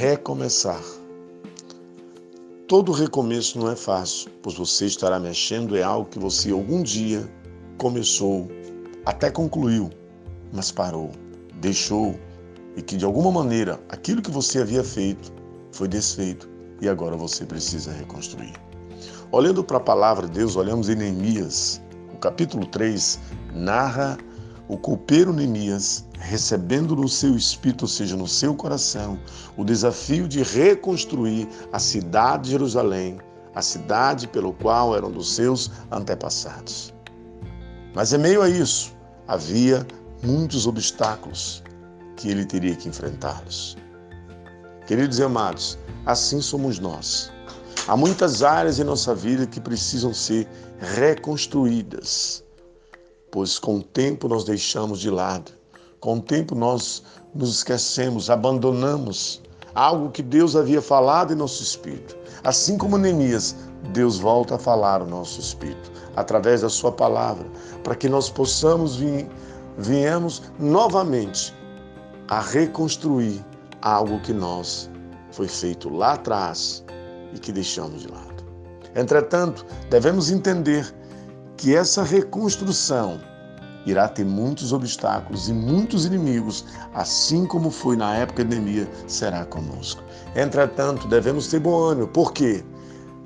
recomeçar. Todo recomeço não é fácil, pois você estará mexendo em algo que você algum dia começou, até concluiu, mas parou, deixou e que de alguma maneira aquilo que você havia feito foi desfeito e agora você precisa reconstruir. Olhando para a palavra de Deus, olhamos em Neemias, o capítulo 3 narra o copeiro Neemias recebendo no seu espírito, ou seja, no seu coração, o desafio de reconstruir a cidade de Jerusalém, a cidade pelo qual eram dos seus antepassados. Mas em meio a isso, havia muitos obstáculos que ele teria que enfrentá-los. Queridos e amados, assim somos nós. Há muitas áreas em nossa vida que precisam ser reconstruídas, pois com o tempo nós deixamos de lado, com o tempo nós nos esquecemos, abandonamos algo que Deus havia falado em nosso espírito. Assim como Neemias, Deus volta a falar o nosso espírito através da sua palavra, para que nós possamos vir, viemos novamente a reconstruir algo que nós foi feito lá atrás e que deixamos de lado. Entretanto, devemos entender que essa reconstrução irá ter muitos obstáculos e muitos inimigos, assim como foi na época de Neemias, será conosco. Entretanto, devemos ter bom ânimo, porque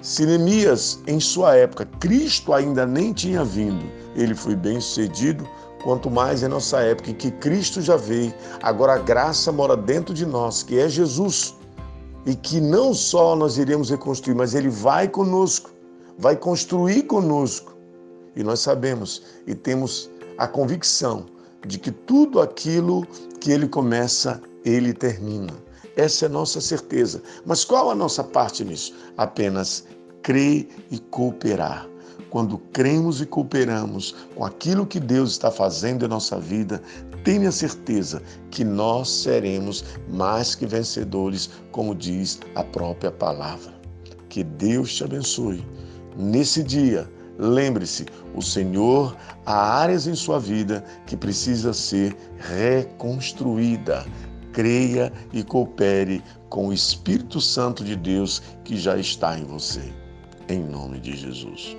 se Neemias, em sua época, Cristo ainda nem tinha vindo, ele foi bem sucedido, quanto mais em nossa época em que Cristo já veio, agora a graça mora dentro de nós, que é Jesus e que não só nós iremos reconstruir, mas Ele vai conosco, vai construir conosco. E nós sabemos e temos a convicção de que tudo aquilo que Ele começa, Ele termina. Essa é a nossa certeza. Mas qual a nossa parte nisso? Apenas crer e cooperar. Quando cremos e cooperamos com aquilo que Deus está fazendo em nossa vida, tenha certeza que nós seremos mais que vencedores, como diz a própria palavra. Que Deus te abençoe. Nesse dia, lembre-se, o Senhor há áreas em sua vida que precisa ser reconstruída. Creia e coopere com o Espírito Santo de Deus que já está em você. Em nome de Jesus.